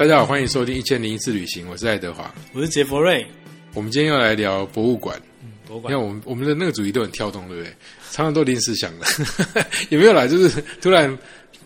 大家好，欢迎收听一千零一次旅行，我是爱德华。我是杰佛瑞，我们今天要来聊博物馆。你博物馆看我们我们的那个主题都很跳动，对不对？常常都临时想的，也没有啦，就是突然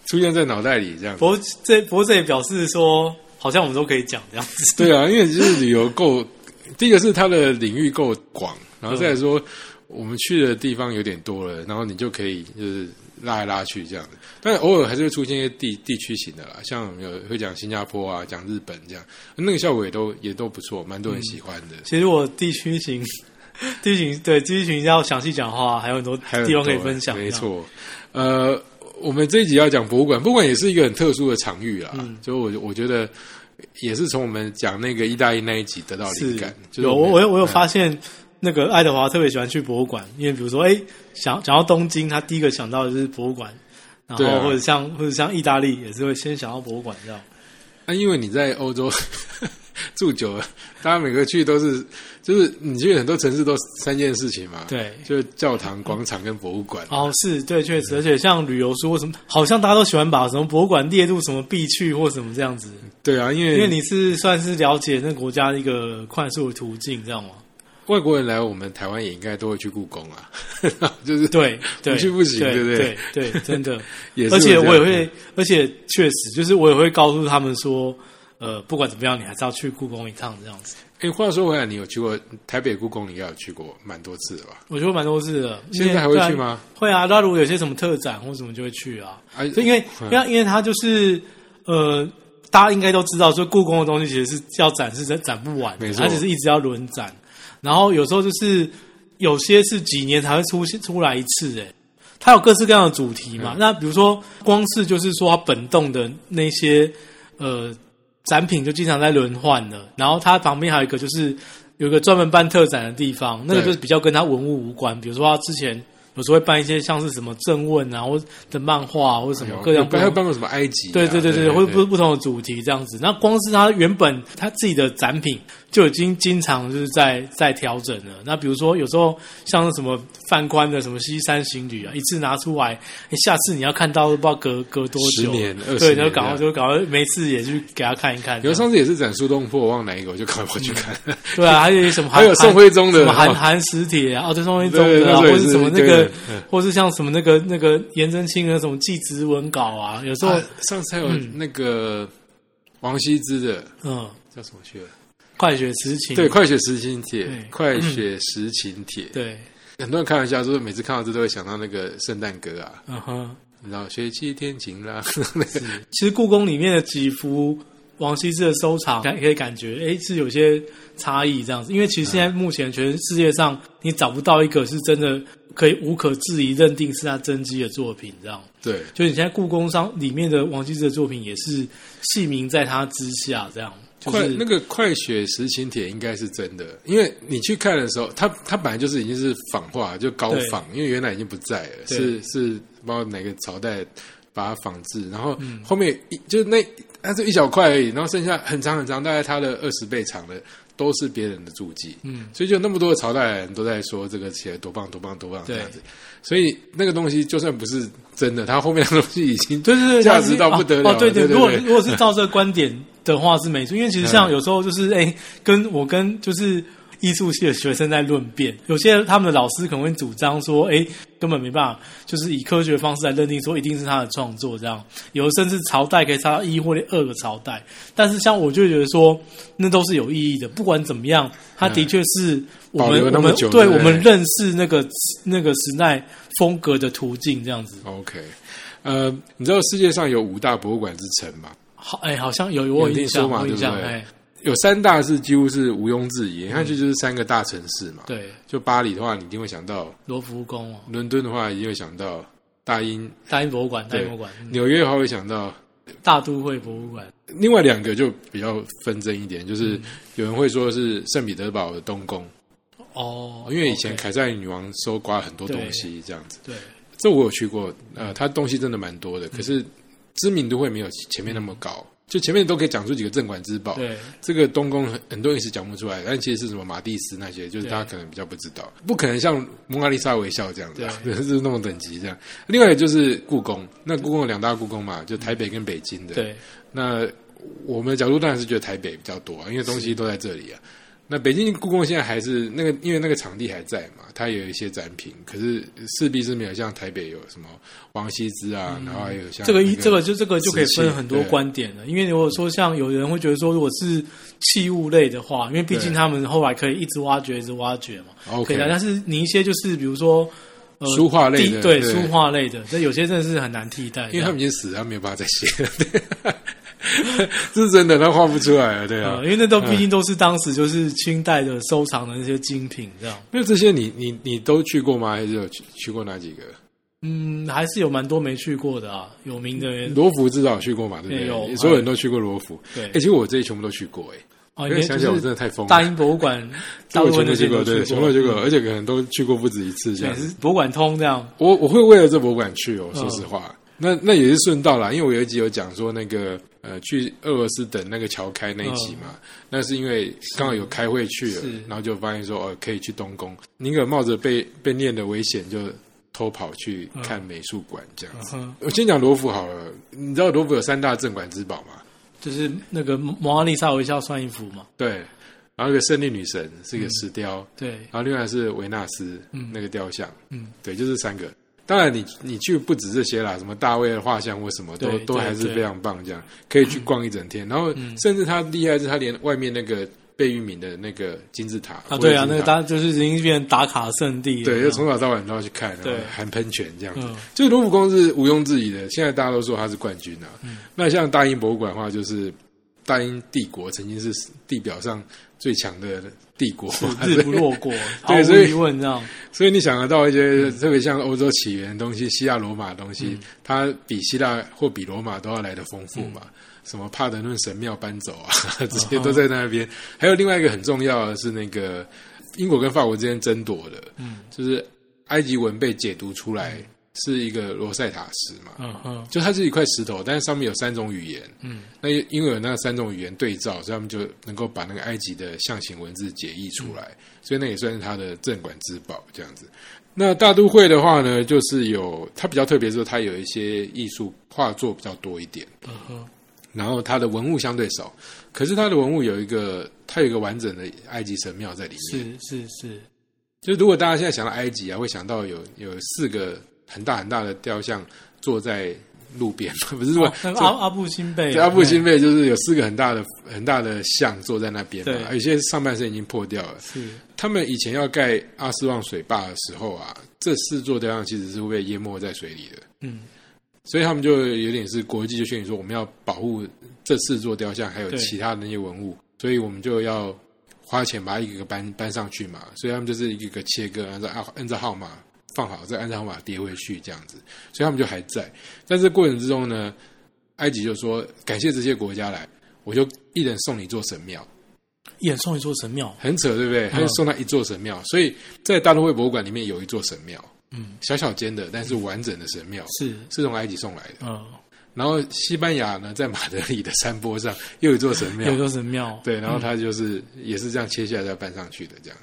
出现在脑袋里这样子。不过这不过这也表示说，好像我们都可以讲这样子。对啊，因为就是旅游够，第一个是它的领域够广，然后再来说我们去的地方有点多了，然后你就可以就是拉来拉去这样子。但偶尔还是会出现一些地地区型的啦，像有会讲新加坡啊，讲日本这样，那个效果也都也都不错，蛮多人喜欢的。其实我地区型，地区型对地区型要详细讲话，还有很多地方可以分享。没，错，呃，我们这一集要讲博物馆，博物馆也是一个很特殊的场域啦。嗯就我我觉得也是从我们讲那个意大利那一集得到灵是感。就是有我我有我有嗯发现，那个爱德华特别喜欢去博物馆，因为比如说，哎，想想到东京，他第一个想到的就是博物馆，然后或者像或者像意大利，也是会先想到博物馆这样。啊，因为你在欧洲 住久了，大家每个去都是，就是你去很多城市都三件事情嘛。。对，就是教堂、广场跟博物馆。哦，是对，确实，而且像旅游书或什么，好像大家都喜欢把什么博物馆列入什么必去或什么这样子。对啊，因为因为你是算是了解那国家的一个快速的途径，这样吗？外国人来我们台湾也应该都会去故宫啊，就是对对，不去不行对对不对对对，真的。也是而且我也会，而且确实就是我也会告诉他们说，呃，不管怎么样，你还是要去故宫一趟这样子。哎，话说回来，你有去过台北故宫？你应该有去过蛮多次的吧？我去过蛮多次的。现在还会去吗？会啊，那如果有些什么特展或什么就会去啊。啊，就因为嗯因为因为它就是呃，大家应该都知道，说故宫的东西其实是要展示展展不完的，没错它只是一直要轮展。然后有时候就是有些是几年才会出现出来一次，诶，它有各式各样的主题嘛。嗯那比如说，光是就是说它本栋的那些呃展品就经常在轮换的，然后它旁边还有一个就是有一个专门办特展的地方，那个就是比较跟它文物无关。比如说，它之前有时候会办一些像是什么正问啊，或者的漫画、或者什么各样还有办过什么埃及啊？对对对对，对，或者不不同的主题这样子。那光是他原本他自己的展品就已经经常就是在在调整了。那比如说有时候像什么范宽的什么西山行旅啊，一次拿出来，诶下次你要看到都不知道隔隔多久，十年二十对，年就赶快就赶快每次也去给他看一看。有上次也是展苏东坡，我忘哪一个，我就赶快跑去看。对啊，还有什么韩还有宋徽宗的什么韩哦韩石帖啊，哦，对，宋徽宗对的啊，或者什么那个或是像什么那个那个颜真卿的什么祭侄文稿啊，有时候啊上次还有那个王羲之的嗯，叫什么去了？快雪时晴，对，《快雪时晴帖对》，《快雪时晴帖》。对，很多人开玩笑说，每次看到这都会想到那个圣诞歌啊，嗯哼。你知道“雪霁天晴” 啦，其实故宫里面的几幅王羲之的收藏，感可以感觉，诶是有些差异这样子。因为其实现在目前全世界上，你找不到一个是真的可以无可置疑认定是他真迹的作品，这样。对，就你现在故宫上里面的王羲之的作品，也是戏名在他之下，这样。就是快那个“快雪时晴帖”应该是真的，因为你去看的时候，它它本来就是已经是仿画，就高仿，因为原来已经不在了，是是不知道哪个朝代把它仿制，然后嗯后面一就是那它就一小块而已，然后剩下很长很长，大概它的二十倍长的都是别人的注记，嗯，所以就那么多的朝代人都在说这个写得多棒多棒多棒这对样子，所以那个东西就算不是真的，它后面的东西已经对对对，价值到不得了哦，哦对对对如果如果是照这个观点的话是没错，因为其实像嗯。有时候就是哎、跟我跟就是艺术系的学生在论辩，有些他们的老师可能会主张说，哎，根本没办法，就是以科学方式来认定说一定是他的创作这样，有的甚至朝代可以差到一或二个朝代，但是像我就觉得说，那都是有意义的，不管怎么样，他的确是我保们我留那么久们对我们认识那个那个时代风格的途径这样子。OK。呃，你知道世界上有五大博物馆之城吗？好，哎，好像有有我有听印象，说嘛我印象，哎，有三大是几乎是毋庸置疑，你看这就是三个大城市嘛。对，就巴黎的话，你一定会想到；罗浮宫。哦，伦敦的话，一定会想到大英；大英博物馆，大英博物馆，嗯。纽约的话会想到。大都会博物馆，另外两个就比较纷争一点，嗯就是有人会说是圣彼得堡的东宫，哦，因为以前凯撒女王收刮很多东西这样子。对，这我有去过，呃，它东西真的蛮多的，可是知名度会没有前面那么高。就前面都可以讲出几个镇馆之宝，对，这个东宫很很多人是讲不出来，但其实是什么马蒂斯那些，就是对大家可能比较不知道，不可能像蒙娜丽莎微笑这样子、啊，对是那种等级这样。另外就是故宫，那故宫有两大故宫嘛，就台北跟北京的。，对，那我们的角度当然是觉得台北比较多啊，因为东西都在这里啊。那北京故宫现在还是那个，因为那个场地还在嘛，它有一些展品，可是势必是没有像台北有什么王羲之啊，然后还有像这个一这个就这个就可以分很多观点了，因为如果说像有人会觉得说，如果是器物类的话，因为毕竟他们后来可以一直挖掘，一直挖掘嘛，OK。可以的。但是你一些就是比如说呃书画类的对对。书画类的，这有些真的是很难替代，因为他们已经死了，他没有办法再写了，对这 是真的，他画不出来啊，对啊呃，。因为那都毕竟都是当时就是清代的收藏的那些精品，这样。那这些你你你都去过吗？还是有去去过哪几个？嗯，还是有蛮多没去过的啊，有名的罗浮至少有去过嘛，对不对有对？所有人都去过罗浮。对哎，其实我这些全部都去过，哎，啊，因因为为想起来我真的太疯了。大英博物馆，大我部分那些全部去过，对，全部都去过，而且可能都去过不止一次这样博物馆通这样。我我会为了这博物馆去哦，嗯说实话，那那也是顺道啦，因为我有一集有讲说那个呃去俄罗斯等那个桥开那一集嘛，那是因为刚好有开会去了，然后就发现说哦可以去东宫，宁可冒着被被念的危险就。偷跑去看美术馆这样子。嗯，我先讲罗浮好了，你知道罗浮有三大镇馆之宝吗？就是那个蒙娜丽莎微笑算一幅嘛，对，然后一个胜利女神是一个石雕，对，然后另外是维纳斯嗯。那个雕像，嗯，对，就是三个。当然你，你去不止这些啦，什么大卫的画像或什么，都都还是非常棒，这样可以去逛一整天。然后，甚至他厉害是，他连外面那个贝聿铭的那个金字塔啊，对啊，那个或者金字塔大就是已经变成打卡圣地了，对，就从早到晚都要去看，对含喷泉这样子。嗯就是罗浮宫是毋庸置疑的，现在大家都说他是冠军啊。嗯那像大英博物馆的话，就是大英帝国曾经是地表上最强的帝国嘛，日不落国，毫无所以疑问这样。所以你想得到一些特别像欧洲起源的东西，希腊罗马的东西，它比希腊或比罗马都要来的丰富嘛。什么帕德嫩神庙搬走啊，这些都在那边。还有另外一个很重要的是那个英国跟法国之间争夺的，嗯就是埃及文被解读出来是一个罗塞塔石嘛，嗯哼，就它是一块石头，但是上面有三种语言。嗯，那因为有那三种语言对照，所以他们就能够把那个埃及的象形文字解译出来，所以那也算是它的镇馆之宝这样子。那大都会的话呢，就是有它比较特别，就是它有一些艺术画作比较多一点，嗯哼，然后它的文物相对少，可是它的文物有一个，它有一个完整的埃及神庙在里面。是是是，就如果大家现在想到埃及啊，会想到有有四个很大很大的雕像坐在路边，不是说、哦阿阿布辛贝，对，阿布辛贝就是有四个很大的很大的像坐在那边嘛，对。有些上半身已经破掉了。是。他们以前要盖阿斯旺水坝的时候啊，这四座雕像其实是会被淹没在水里的，嗯。所以他们就有点是国际就宣言说我们要保护这四座雕像，还有其他的那些文物，所以我们就要花钱把它一个个搬搬上去嘛，所以他们就是一个个切割，按照按按照号码放好，再按照号码跌回去这样子，所以他们就还在。在这过程之中呢，埃及就说感谢这些国家来，我就一人送你一座神庙，一人送一座神庙，很扯，对不对？他就送他一座神庙，所以在大都会博物馆里面有一座神庙，嗯，小小间的，但是完整的神庙，是。是从埃及送来的。嗯，然后西班牙呢，在马德里的山坡上又有一座神庙。有一，座神庙，对，然后它就是、也是这样切下来再搬上去的，这样。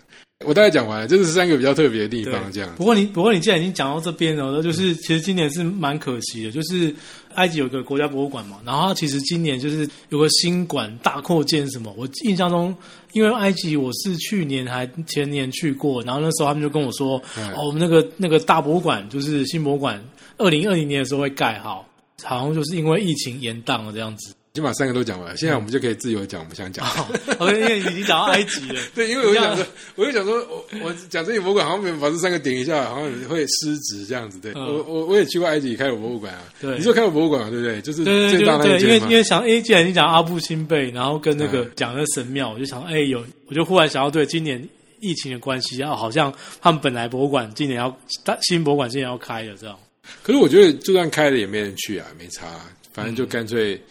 我大概讲完了，这是三个比较特别的地方，这样不。过你不过你既然已经讲到这边了，就是其实今年是蛮可惜的，就是埃及有个国家博物馆嘛，然后它其实今年就是有个新馆大扩建什么，我印象中，因为埃及我是去年还前年去过，然后那时候他们就跟我说，嗯哦，我们那个那个大博物馆就是新博物馆，二零二零年的时候会盖好，好像就是因为疫情延宕了这样子。先把三个都讲完了，现在我们就可以自由讲我们想讲。的。好，OK，因为已经讲到埃及了，对，因为我就想说，我就想说，我我讲这些博物馆好像没有把这三个点一下，好像会失职这样子。对、嗯。我我我也去过埃及开过博物馆啊，对。你说开过博物馆嘛，对不对？就是最大对对，因为因为想，诶，既然你讲阿布辛贝，然后跟那个嗯。讲那神庙，我就想，哎，有，我就忽然想到，对，今年疫情的关系，啊，好像他们本来博物馆今年要大新博物馆今年要开了，这样。可是我觉得就算开了也没人去啊，没差啊、反正就干脆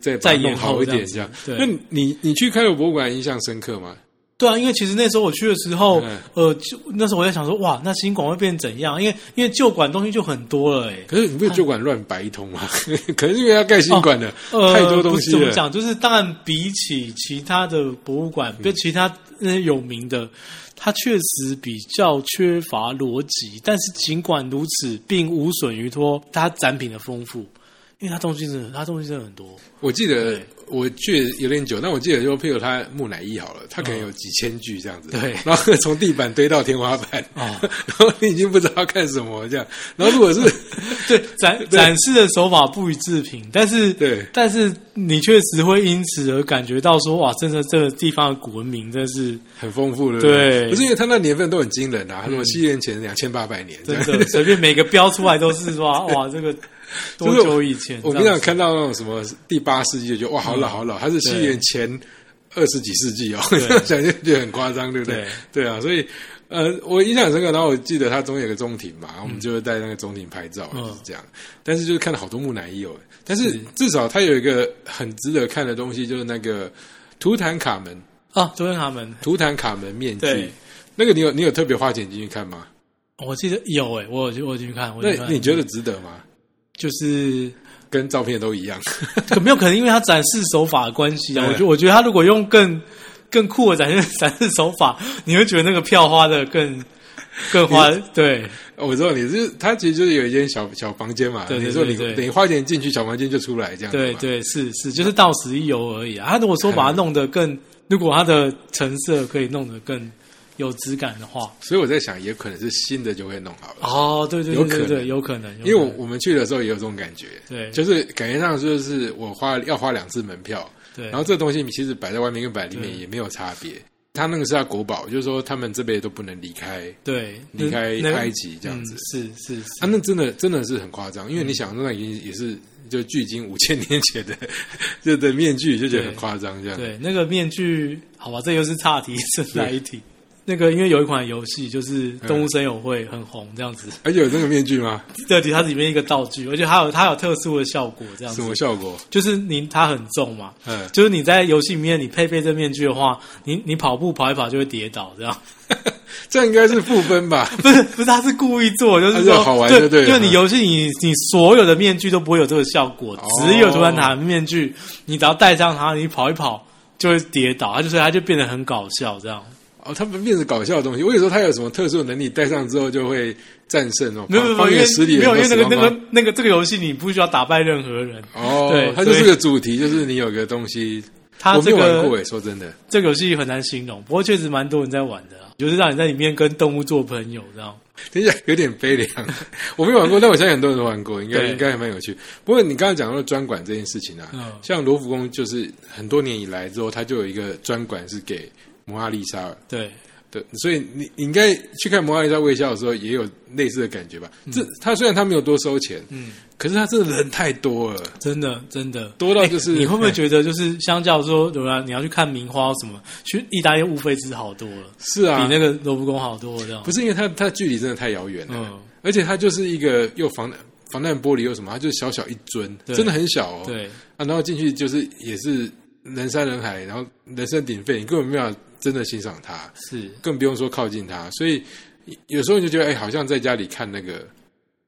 再再延弄好一点这样。对那你你去开罗博物馆印象深刻吗？对啊，因为其实那时候我去的时候，嗯呃，就那时候我在想说，哇，那新馆会变怎样？因为因为旧馆东西就很多了，哎，可是你不是旧馆乱摆一通吗？可能因为要盖新馆的、呃，太多东西了。怎么讲？就是当然比起其他的博物馆，嗯跟其他那些有名的，它确实比较缺乏逻辑。但是尽管如此，并无损于说它展品的丰富。因为它东西真的，它东西真的很多。我记得对。我去有点久，但我记得就譬如他木乃伊好了，他可能有几千具这样子，对。然后从地板堆到天花板，哦然后你已经不知道要看什么这样，然后如果是 对展展示的手法不予置评，但是对。但是你确实会因此而感觉到说，哇，真的这个地方的古文明真是很丰富的，对？不是因为他那年份都很惊人啊，什么西元前两千八百年，真的随便每个标出来都是说，哇，这个 多久以前？我这样子平常看到那种什么第八世纪，就觉得哇，好老好老，它是西元前二十几世纪哦，对 想就觉得很夸张，对不对？对啊，所以呃，我印象很深刻。然后我记得它中间有个中庭嘛，然后我们就会在那个中庭拍照，嗯就是这样。但是就是看了好多木乃伊哦，但是至少它有一个很值得看的东西，就是那个图坦卡门，啊，图坦卡门，图坦卡门面具。那个你有你有特别花钱进去看吗？我记得有诶、我有我有进去看，那你觉得值得吗？就是跟照片都一样，可没有可能因为他展示手法的关系啊？我觉得我觉得他如果用更更酷的展示展示手法，你会觉得那个票花的更更花对我知道你是，他其实就是有一间小小房间嘛。对对你说你等于花钱进去，小房间就出来这样。对对是是，就是到此一游而已啊。他如果说 把它弄得更，如果它的成色可以弄得更有质感的话，所以我在想，也可能是新的就会弄好了。哦，对对有可能。对对对，有可能，有可能。因为我我们去的时候也有这种感觉，对。就是感觉上就是我花要花两次门票，对，然后这个东西其实摆在外面跟摆里面也没有差别。他那个是他国宝，就是说他们这辈子都不能离开对。离开那埃及这样子。嗯、是是是。啊，那真的真的是很夸张，因为你想那已经也是就距今五千年前的 就的面具，就觉得很夸张这样。对，那个面具，好吧，这又是岔题，顺带一提。那个因为有一款游戏就是《动物森友会》很红，这样子。而且有这个面具吗？对，它里面一个道具，而且它有它有特殊的效果，这样子什。么效果？就是你它很重嘛，嗯，就是你在游戏里面你配备这面具的话，你你跑步跑一跑就会跌倒，这样。这样应该是负分吧？不 是不是，他是故意做，就是说好玩就对了因为你游戏你你所有的面具都不会有这个效果，哦只有图兰塔的面具，你只要戴上它，你跑一跑就会跌倒，它就所以它就变得很搞笑这样。哦，他们变成搞笑的东西。我有时候他有什么特殊的能力，戴上之后就会战胜哦，没有没有，方因为没有，因为那个那个个那个这个游戏你不需要打败任何人，哦，对它就是个主题，就是你有个东西，我它这个没玩过诶，说真的，这个游戏很难形容，不过确实蛮多人在玩的啊，就是让你在里面跟动物做朋友这样。听起来有点悲凉。我没玩过，但我相信很多人都玩过，应该应该还蛮有趣。不过你刚刚讲到专管这件事情啊，嗯像罗浮宫就是很多年以来之后，它就有一个专管是给蒙娜丽莎对，对，所以你你应该去看蒙娜丽莎微笑的时候，也有类似的感觉吧？这他虽然他没有多收钱，嗯，可是他真的人太多了，真的真的。多到就是、你会不会觉得，就是相较说，对吧？你要去看名花什么，去意大利物费值好多了，是啊？比那个罗浮宫好多了这样。不是因为它它距离真的太遥远了，嗯，而且它就是一个又防防弹玻璃又什么，它就是小小一尊，真的很小哦。对，啊，然后进去就是也是人山人海，然后人声鼎沸，你根本没有真的欣赏它，是，更不用说靠近它。所以有时候你就觉得，哎，好像在家里看那个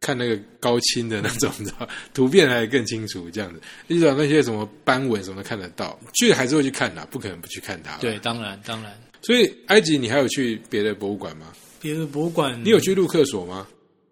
看那个高清的那种，你知道，图片还更清楚这样子，你找那些什么斑纹什么的看得到，去还是会去看的，不可能不去看它。对，，当然当然。所以埃及你还有去别的博物馆吗？别的博物馆，你有去陆克索吗？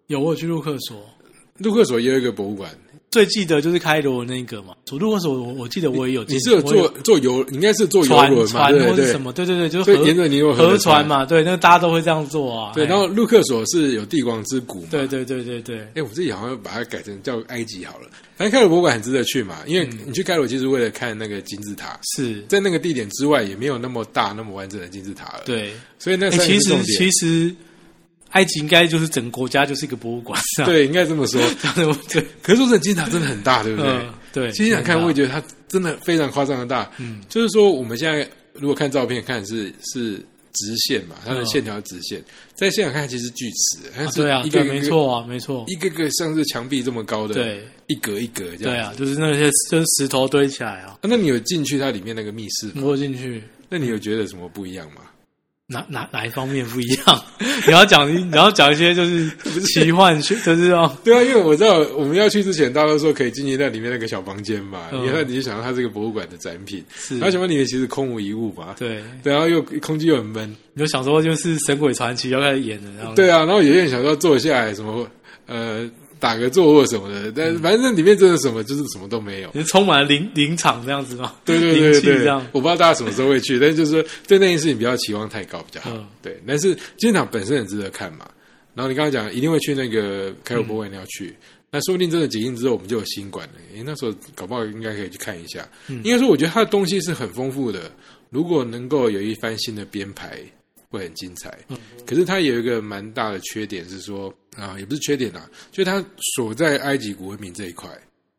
有我有去陆克索，陆克索也有一个博物馆，最记得就是开罗那个嘛。陆克索我我记得我也有，你是有我坐坐游，你应该是坐游船轮嘛，船或是什。么？对对对，就是沿着尼罗河船。嘛，对，那大家都会这样做啊。对，哎然后路克索是有帝王之谷嘛？啊对对对对对，哎，我自己好像把它改成叫埃及好了。反正开罗博物馆很值得去嘛，因为嗯你去开罗其实为了看那个金字塔，是，在那个地点之外也没有那么大、那么完整的金字塔了。，对。所以那哎，其实三个是重点。其实埃及应该就是整个国家就是一个博物馆？对，应该这么说。对，可是说真的，金字塔真的很大，对不对？嗯，对。其实想看，我也觉觉得它真的非常夸张的大。嗯，就是说我们现在如果看照片看是是直线嘛，它的嗯线条直线，在现场看其实巨齿，它是对啊，对，一个一个没错啊，没错，一个个像是墙壁这么高的，，对一格一格这样。对啊，就是那些就是石头堆起来啊。啊那你有进去它里面那个密室吗？我有进去，那你有觉得什么不一样吗？哪哪哪一方面不一样？你要讲，你要讲一些就是奇幻，就是哦，对啊，因为我知道我们要去之前，大家都说可以进去那里面那个小房间嘛，嗯。你看你就想到它是个博物馆的展品，是然后想到里面其实空无一物嘛，对，对，然后又空气又很闷，你就想说就是《神鬼传奇》要开始演了，然后对啊，然后有些人想说坐下来什么呃打个坐或什么的，但反正里面真的什么就是什么都没有。也是充满了林林场这样子吗？对对对对这样，我不知道大家什么时候会去，但是就是说对那件事情不要期望太高比较好。嗯对，但是机场本身很值得看嘛。然后你刚刚讲一定会去那个开罗博物馆要去，那说不定真的解禁之后我们就有新馆了。诶，那时候搞不好应该可以去看一下。应该说，我觉得它的东西是很丰富的，如果能够有一番新的编排，会很精彩。嗯可是它有一个蛮大的缺点是说啊，也不是缺点啦，就是它所在埃及古文明这一块，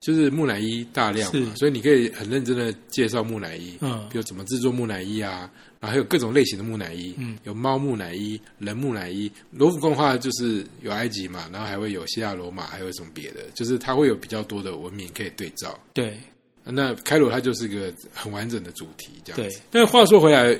就是木乃伊大量嘛，所以你可以很认真的介绍木乃伊，嗯比如怎么制作木乃伊啊，然后还有各种类型的木乃伊，嗯有猫木乃伊、人木乃伊。罗浮宫的话就是有埃及嘛，然后还会有希腊罗马，还有什么别的，就是它会有比较多的文明可以对照。对那开罗它就是个很完整的主题，这样对子。但话说回来，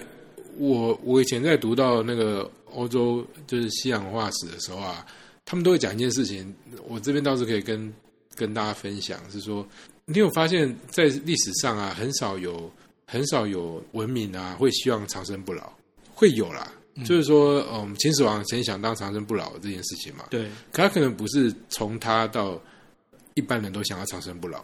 我我以前在读到那个欧洲就是西洋文化史的时候啊，他们都会讲一件事情，我这边倒是可以跟跟大家分享，是说你有发现，在历史上啊，很少有很少有文明啊会希望长生不老，会有啦。就是说，嗯，秦始皇曾想当长生不老这件事情嘛，对，可他可能不是从他到一般人都想要长生不老，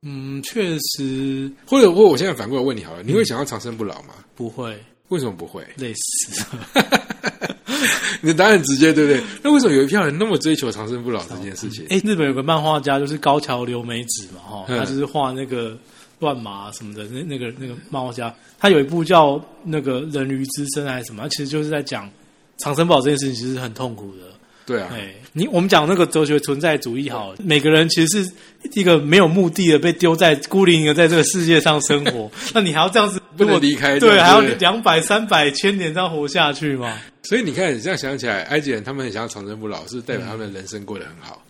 嗯，确实。或者或我现在反过来问你好了，你会想要长生不老吗？不会为什么不会？累死。你的答案很直接，对不对？那为什么有一票人那么追求长生不老这件事情？哎，日本有个漫画家就是高桥留美子嘛，哈，嗯他就是画那个乱麻什么的，那那个那个漫画家，他有一部叫那个人鱼之身还是什么，他其实就是在讲长生不老这件事情，其实是很痛苦的。对啊，哎，你我们讲那个哲学存在主义好了，每个人其实是一个没有目的的被丢在孤零零的在这个世界上生活，那你还要这样子，不能离开对，还要两百、三百、千年这样活下去嘛？所以你看，你这样想起来，埃及人他们很想要长生不老，是代表他们的人生过得很好。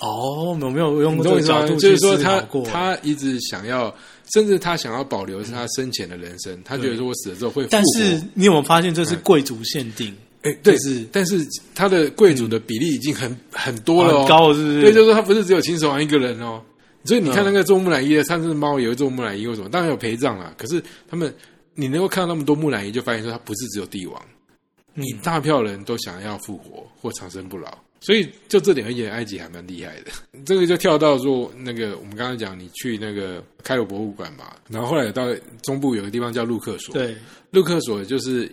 哦，有没有用你懂我就是说他他一直想要，甚至他想要保留是他生前的人生，他觉得说我死了之后会。但是你有没有发现这是贵族限定？哎，对是，但是他的贵族的比例已经很很多了、哦，很高了是不是对，就是说他不是只有秦始皇一个人哦。所以你看那个做木乃伊的，上次猫也会做木乃伊，为什么？当然有陪葬啦。可是他们，你能够看到那么多木乃伊，就发现说他不是只有帝王，嗯一大票人都想要复活或长生不老。所以就这点而言，埃及还蛮厉害的。这个就跳到说那个我们刚刚讲，你去那个开罗博物馆嘛，然后后来到中部有个地方叫陆克索，对，陆克索就是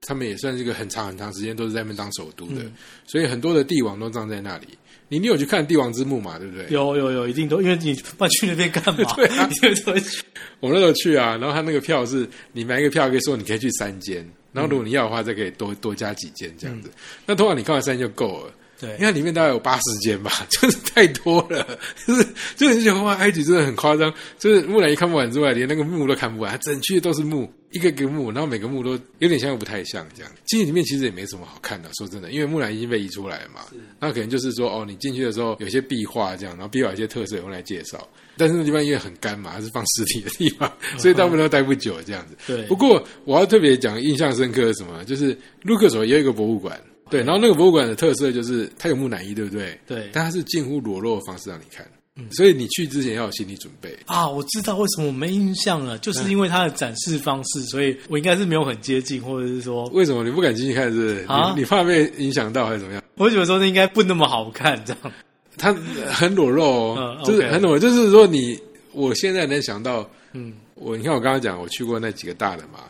他们也算是一个很长很长时间都是在那边当首都的，嗯所以很多的帝王都葬在那里。你你有去看帝王之墓嘛？对不对？有有有，一定都因为你不然去那边干嘛？对啊你就会去。我那时候去啊，然后他那个票是你买一个票可以说你可以去三间，然后如果你要的话再可以多多加几间这样子。那通常你看完三间就够了。对你，看里面大概有八十间吧，就是太多了，就是就是你觉得哇，埃及真的很夸张，就是木乃伊看不完之外，连那个墓都看不完，整区都是墓，一个个墓，然后每个墓都有点像又不太像这样。进去里面其实也没什么好看的，说真的，因为木乃伊已经被移出来了嘛，那可能就是说哦，你进去的时候有些壁画这样，然后壁画有些特色用来介绍，但是那地方因为很干嘛，它是放尸体的地方，所以大部分都待不久这样子。对不过我要特别讲印象深刻的是什么，就是卢克索也有一个博物馆。对，然后那个博物馆的特色就是它有木乃伊，对不对？对但它是近乎裸露的方式让你看，嗯所以你去之前要有心理准备。啊，我知道为什么我没印象了，就是因为它的展示方式，所以我应该是没有很接近，或者是说，为什么你不敢进去看？是不是？啊你你怕被影响到还是怎么样？我觉得说那应该不那么好看，这样。它很裸露哦，嗯就是很裸露，就是说你我现在能想到，嗯，我你看我刚刚讲我去过那几个大的嘛，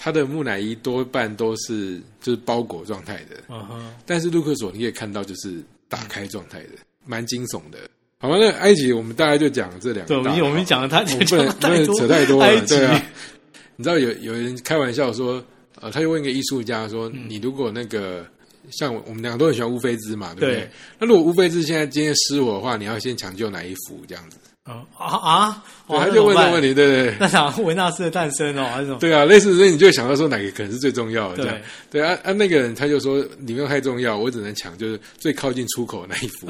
它的木乃伊多半都是就是包裹状态的，嗯哼，但是陆克索你可以看到就是打开状态的，蛮惊悚的。好吧，那埃及我们大概就讲这两个对，我们我们讲了他，我们不能扯太多了，对啊。你知道有有人开玩笑说，呃，他就问一个艺术家说：“嗯你如果那个像我们两个都很喜欢乌菲兹嘛，对不对？对那如果乌菲兹现在今天失火的话，你要先抢救哪一幅这样子？”嗯啊啊，他就问这个问。题，对对对。那想维纳斯的诞生哦，还是什么？对啊，类似，所以你就想到说哪个可能是最重要的对。对啊啊，那个人他就说里面太重要，我只能抢就是最靠近出口那一幅。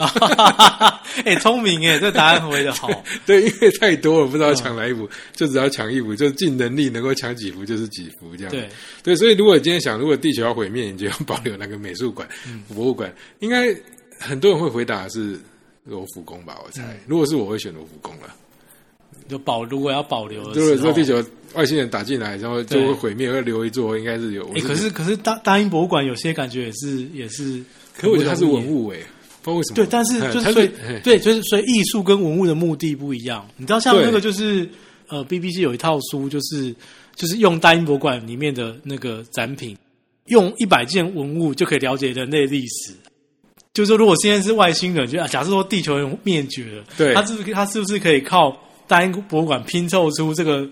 哎，聪明哎，这答案回的好。对，因为太多了，不知道抢哪一幅，就只要抢一幅，就尽能力能够抢几幅就是几幅这样。对，对，所以如果今天想，如果地球要毁灭，你就要 保留那个美术馆、嗯博物馆，应该很多人会回答是罗浮宫吧？我猜，嗯如果是我会选罗浮宫了。就保如果要保留的如果，说地球外星人打进来，然后就会毁灭，会留一座，应该是有。哎，可是可是大大英博物馆有些感觉也是也是，可我觉得它是文，物诶、不知道为什么。对，但是就是所以嘿对，就是所以艺术跟文物的目的不一样。你知道，像那个就是呃，BBC 有一套书，就是就是用大英博物馆里面的那个展品，用一百件文物就可以了解人类历史。就是说，如果现在是外星人，就啊假设说地球人灭绝了，对他是不是他是不是可以靠大英博物馆拼凑出这个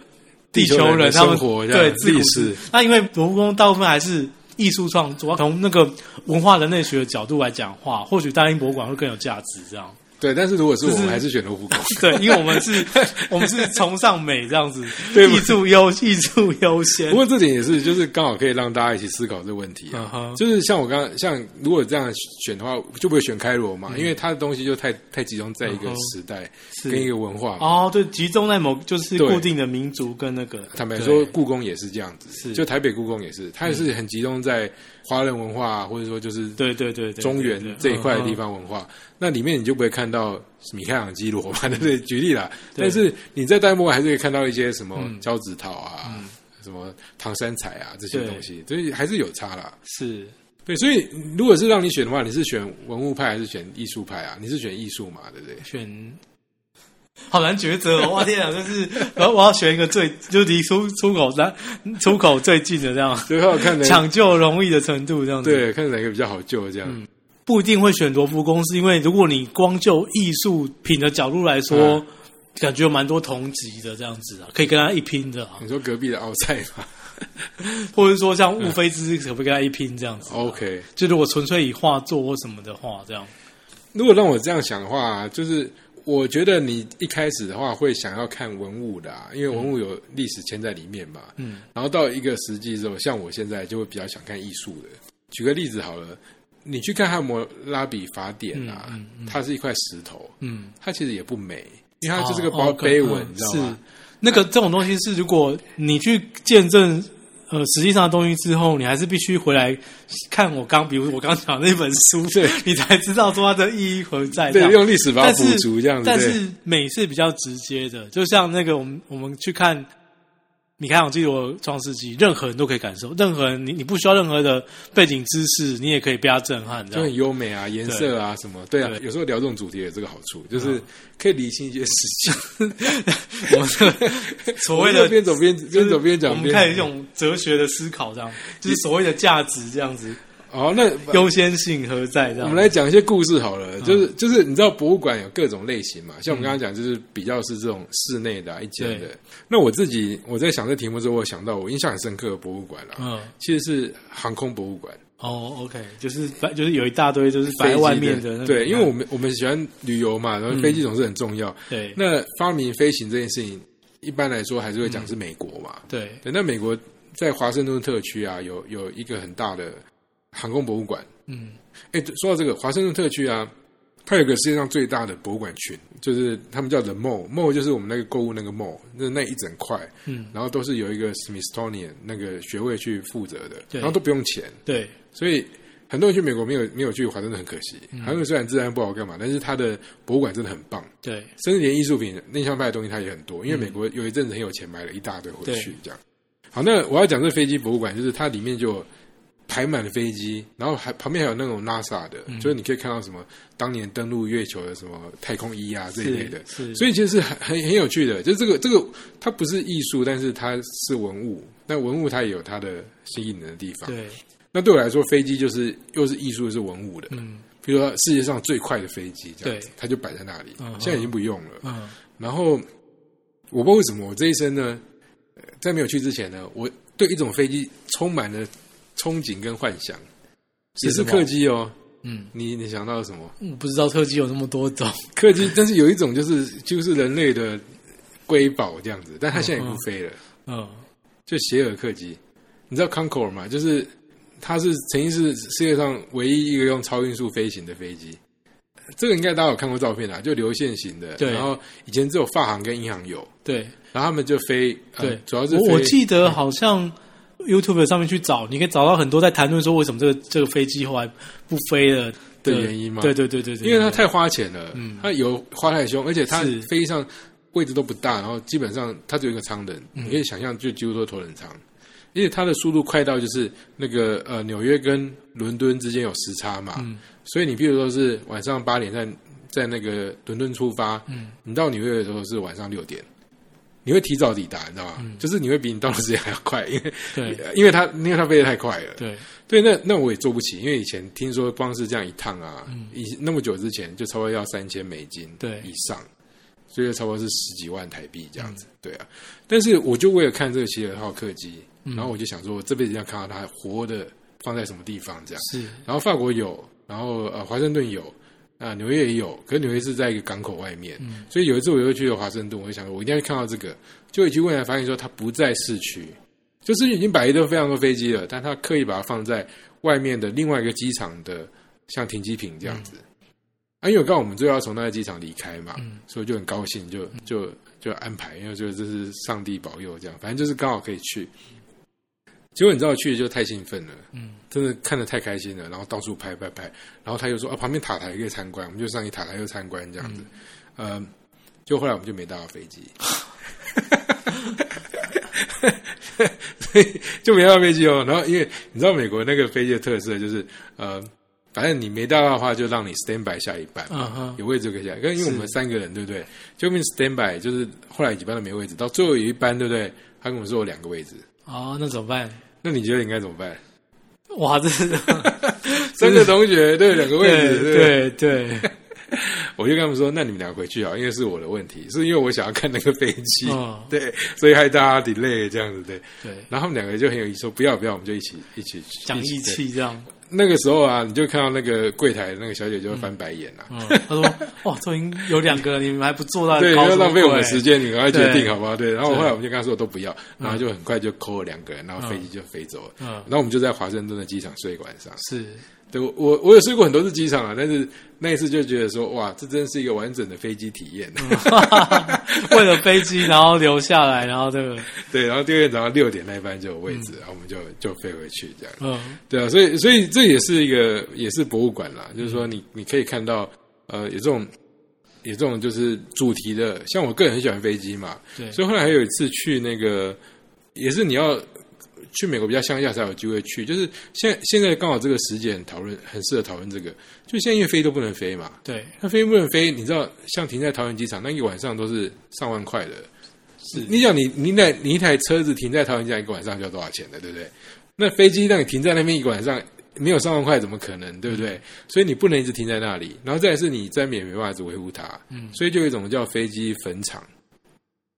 地球人他们对历史？那因为罗浮宫大部分还是艺术创作，从那个文化人类学的角度来讲话，或许大英博物馆会更有价值。这样对，但是如果是我们，还是选罗浮宫。对，因为我们是，我们是崇尚美这样子，对艺术优艺术优先不。过这点也是，就是刚好可以让大家一起思考这个问题啊。就是像我刚刚，像如果这样选的话，就不会选开罗嘛，嗯因为它的东西就太太集中在一个时代是跟一个文化嘛。哦，对，集中在某就是固定的民族跟那个。坦白说，故宫也是这样子，是就台北故宫也是，它也是很集中在华人文化，或者说就是对对对对，中原这一块的地。嗯方文化。那里面你就不会看到米开朗基罗嘛，对不对？举例啦，但是你在大英博物馆还是可以看到一些什么嗯交趾陶啊、什么唐三彩啊这些对东西，所以还是有差啦。是对，所以如果是让你选的话，你是选文物派还是选艺术派啊？你是选艺术嘛，对不对？选，好难抉择哦！哇天啊，就是我要我要选一个最就离出出口的出口最近的这样，就看看哪抢救容易的程度这样子。对，看哪个比较好救这样。嗯不一定会选罗浮宫，是因为如果你光就艺术品的角度来说，嗯感觉有蛮多同级的这样子啊，可以跟他一拼的、啊，你说隔壁的奥赛吗 或者说像雾非之可不可以跟他一拼这样子？？OK，就如果纯粹以画作或什么的话，这样如果让我这样想的话，就是我觉得你一开始的话会想要看文物的、啊，因为文物有历史嵌在里面嘛。嗯，然后到一个时机之后，像我现在就会比较想看艺术的。举个例子好了，你去看汉谟拉比法典啊，嗯嗯它是一块石头，嗯，它其实也不美，因为它就是个碑文，嗯你知道是吗？那个这种东西是，如果你去见证呃实际上的东西之后，你还是必须回来看我刚，比如我刚讲的那本书，对你才知道说它的意义何在。对，用历史把它补足这样子。对但是美是比较直接的，就像那个我们我们去看米开朗基罗的《创世纪》，任何人都可以感受，任何人你你不需要任何的背景知识，你也可以被他震撼，这就很样。优美啊，颜色啊什么，对啊对，有时候聊这种主题有这个好处，就是可以理清一些事情。我们这个所谓的边走边边走边讲我们讲边开始一种哲学的思考，这样就是所谓的价值这样子，好，那优先性何在？这样？我们来讲一些故事好了，就是就是你知道博物馆有各种类型嘛，像我们刚刚讲就是比较是这种室内的、啊、一间的。那我自己我在想这题目之后，我想到我印象很深刻的博物馆啦，嗯，其实是航空博物馆，哦，OK，就是摆就是有一大堆就是摆在外面的那个，对，因为我们我们喜欢旅游嘛，然后飞机总是很重要。对。那发明飞行这件事情，一般来说还是会讲是美国嘛。对。对，那美国在华盛顿特区啊，有有一个很大的航空博物馆。嗯。哎，说到这个华盛顿特区啊，它有个世界上最大的博物馆群，就是他们叫 The Mall，Mall 就是我们那个购物那个 Mall，那那一整块，嗯，然后都是由一个 Smithsonian 那个学位去负责的，对。然后都不用钱，对。所以很多人去美国没有没有去华盛顿很可惜。嗯。华盛顿虽然治安不好干嘛，但是它的博物馆真的很棒，对。甚至连艺术品、内向派的东西它也很多，因为美国有一阵子很有钱，买了一大堆回去对。这样。好，那我要讲这飞机博物馆，就是它里面就有排满了飞机，然后还旁边还有那种 NASA 的，嗯就是你可以看到什么当年登陆月球的什么太空衣啊这一类的，所以其实是很很很有趣的。就是这个这个它不是艺术，但是它是文物，那文物它也有它的吸引人的地方。对，那对我来说，飞机就是又是艺术又是文物的。嗯比如说世界上最快的飞机，这样子对，它就摆在那里，嗯现在已经不用了。嗯然后我不知道为什么我这一生呢，呃在没有去之前呢，我对一种飞机充满了憧憬跟幻想，也是客机哦。嗯，你你想到什么？我不知道客机有那么多种，客机，但是有一种就是就是人类的瑰宝这样子，但它现在也不飞了，嗯就邪尔客机。你知道 Concorde 吗？就是它是曾经是世界上唯一一个用超音速飞行的飞机。这个应该大家有看过照片啦，就流线型的。对然后以前只有发航跟银行有，对然后他们就飞。呃对，主要是我记得好像 YouTube 上面去找，你可以找到很多在谈论说为什么这个这个飞机后来不飞了的原因吗？对对对对对，因为它太花钱了，嗯。它油花太凶，而且它飞机上位置都不大，然后基本上它只有一个舱等，嗯。你可以想象就几乎都是头等舱。因为它的速度快到就是那个呃纽约跟伦敦之间有时差嘛，嗯。所以你比如说是晚上八点在在那个伦敦出发，嗯。你到纽约的时候是晚上六点，你会提早抵达，你知道吗？就是你会比你到的时间还要快，因为因为它因为它飞得太快了。对，对，那那我也做不起，因为以前听说光是这样一趟啊，嗯以那么久之前就差不多要三千美金对以上，所以差不多是十几万台币这样嗯子。对啊，但是我就为了看这个希尔号客机，嗯然后我就想说，我这辈子要看到它活的放在什么地方这样。是，然后法国有，然后呃华盛顿有，啊纽约也有，可是纽约是在一个港口外面，嗯所以有一次我又去了华盛顿，我就想说我一定要看到这个，就一去问才发现说它不在市区，就是已经摆一堆非常多飞机了，但他刻意把它放在外面的另外一个机场的像停机坪这样子。啊，因为我刚好我们就要从那个机场离开嘛，嗯所以就很高兴，就就就安排，因为就这是上帝保佑这样，反正就是刚好可以去。结果你知道去就太兴奋了，嗯，真的看得太开心了，然后到处拍拍拍，然后他又说啊旁边塔台可以参观，我们就上去塔台又参观这样子，呃，就后来我们就没搭到飞机，所以就没搭到飞机哦。然后因为你知道美国那个飞机的特色就是呃，反正你没搭到的话就让你 stand by 下一班，嗯哼，有位置可以下来。可是因为我们三个人对不对？就变 stand by 就是后来几班都没位置，到最后有一班对不对？他跟我说有两个位置，哦，那怎么办？那你觉得应该怎么办？哇，这是 三个同学对两个位置，对对，对对，我就跟他们说，那你们俩回去啊，因为是我的问题，是因为我想要看那个飞机，哦对，所以害大家 delay 这样子，对。对，然后他们两个就很有意思，说不要不要，我们就一起一起讲义。气这样。那个时候啊，你就看到那个柜台的那个小姐就会翻白眼啊，嗯，他说：“哇，都已经有两个了，你们还不做到？对，搞什么要浪费我们时间，你赶快决定好不好？对，然后对后来我们就跟她说都不要，然后就很快就扣了两个人，然后飞机就飞走了。嗯然后我们就在华盛顿的机场睡一个晚上。是，对我我我有睡过很多次机场啊，但是那一次就觉得说，哇，这真是一个完整的飞机体验。为了飞机，然后留下来，然后这个，对，然后第二天早上六点那一班就有位置，然后我们就就飞回去这样。嗯对啊，所以所以这也是一个也是博物馆啦，就是说你你可以看到呃有这种有这种就是主题的，像我个人很喜欢飞机嘛，对，所以后来还有一次去那个也是你要去美国比较乡下才有机会去，就是现现在刚好这个时间讨论很适合讨论这个，就现在因为飞都不能飞嘛，对，那飞不能飞，你知道像停在桃园机场那一个晚上都是上万块的。是。你想你你那你一台车子停在桃园机场一个晚上就要多少钱的，对不对？那飞机让你停在那边一个晚上，没有上万块怎么可能，对不对？所以你不能一直停在那里，然后再来是你在那边也没办法维护它，嗯。所以就有一种叫飞机坟场，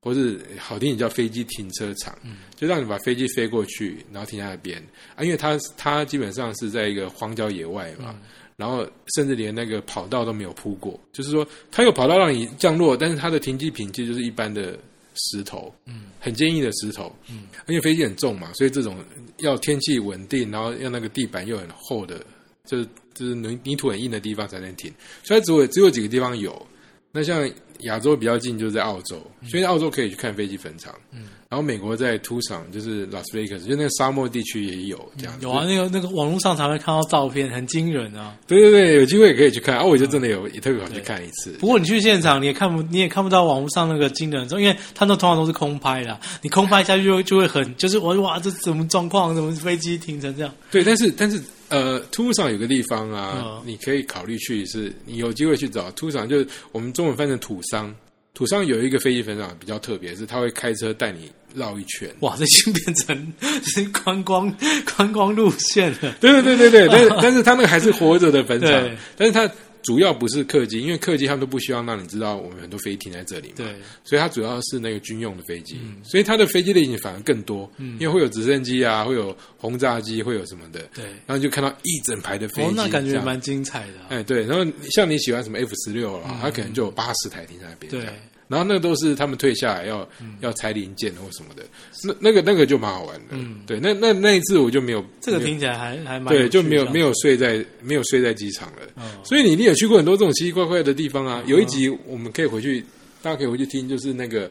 或是好听点叫飞机停车场，就让你把飞机飞过去，然后停在那边。啊，因为它它基本上是在一个荒郊野外嘛。然后甚至连那个跑道都没有铺过，就是说它有跑道让你降落，但是它的停机坪其实就是一般的石头，嗯，很坚硬的石头，嗯，因为飞机很重嘛，所以这种要天气稳定，然后要那个地板又很厚的，就是就是泥泥土很硬的地方才能停，所以它只有只有几个地方有。那像亚洲比较近，就是在澳洲，所以在澳洲可以去看飞机坟场，嗯，然后美国在土场就是拉斯维加斯，就那个沙漠地区也有这样子，有啊，那个那个网络上常会看到照片，很惊人啊。对对对，有机会也可以去看。啊，我就真的有也特别想去看一次。不过你去现场，你也看不，你也看不到网络上那个惊人的，因为他那通常都是空拍啦。你空拍下去就会就会很，就是我哇，这怎么状况？怎么飞机停成这样？对，但是但是呃，突上有个地方啊，嗯你可以考虑去，是你有机会去找突上，就是我们中文翻成土商。土商有一个飞机坟场比较特别，是他会开车带你绕一圈。哇，这已经变成 是观光观光路线了。对对对对对，但是但是他那个还是活着的坟场对，但是他主要不是客机，因为客机他们都不希望让你知道我们很多飞机停在这里嘛。对，所以它主要是那个军用的飞机，所以它的飞机类型反而更多，因为会有直升机啊，会有轰炸机，会有什么的，对，然后就看到一整排的飞机，哦，那感觉蛮精彩的、啊。哎对，然后像你喜欢什么 F 十六了，它可能就有八十台停在那边，对然后那个都是他们退下来要、要拆零件或什么的，那那个那个就蛮好玩的，嗯。对，那那那一次我就没有这个听起来还还蛮对，有就没有没有有睡在没有睡在机场了。哦。所以你你有去过很多这种奇奇怪怪的地方啊。有一集我们可以回去，大家可以回去听，就是那个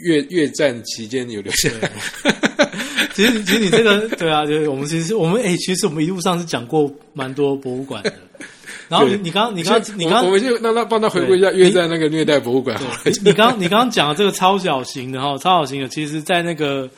越越战期间有留下来。其实其实你这个对啊，就是我们其实我们哎、其实我们一路上是讲过蛮多博物馆的。然后你你刚你刚你刚我我们就让他帮他回顾一下约在那个虐待博物馆。你你刚你刚刚讲的这个超小型的哈，超小型的，其实在那个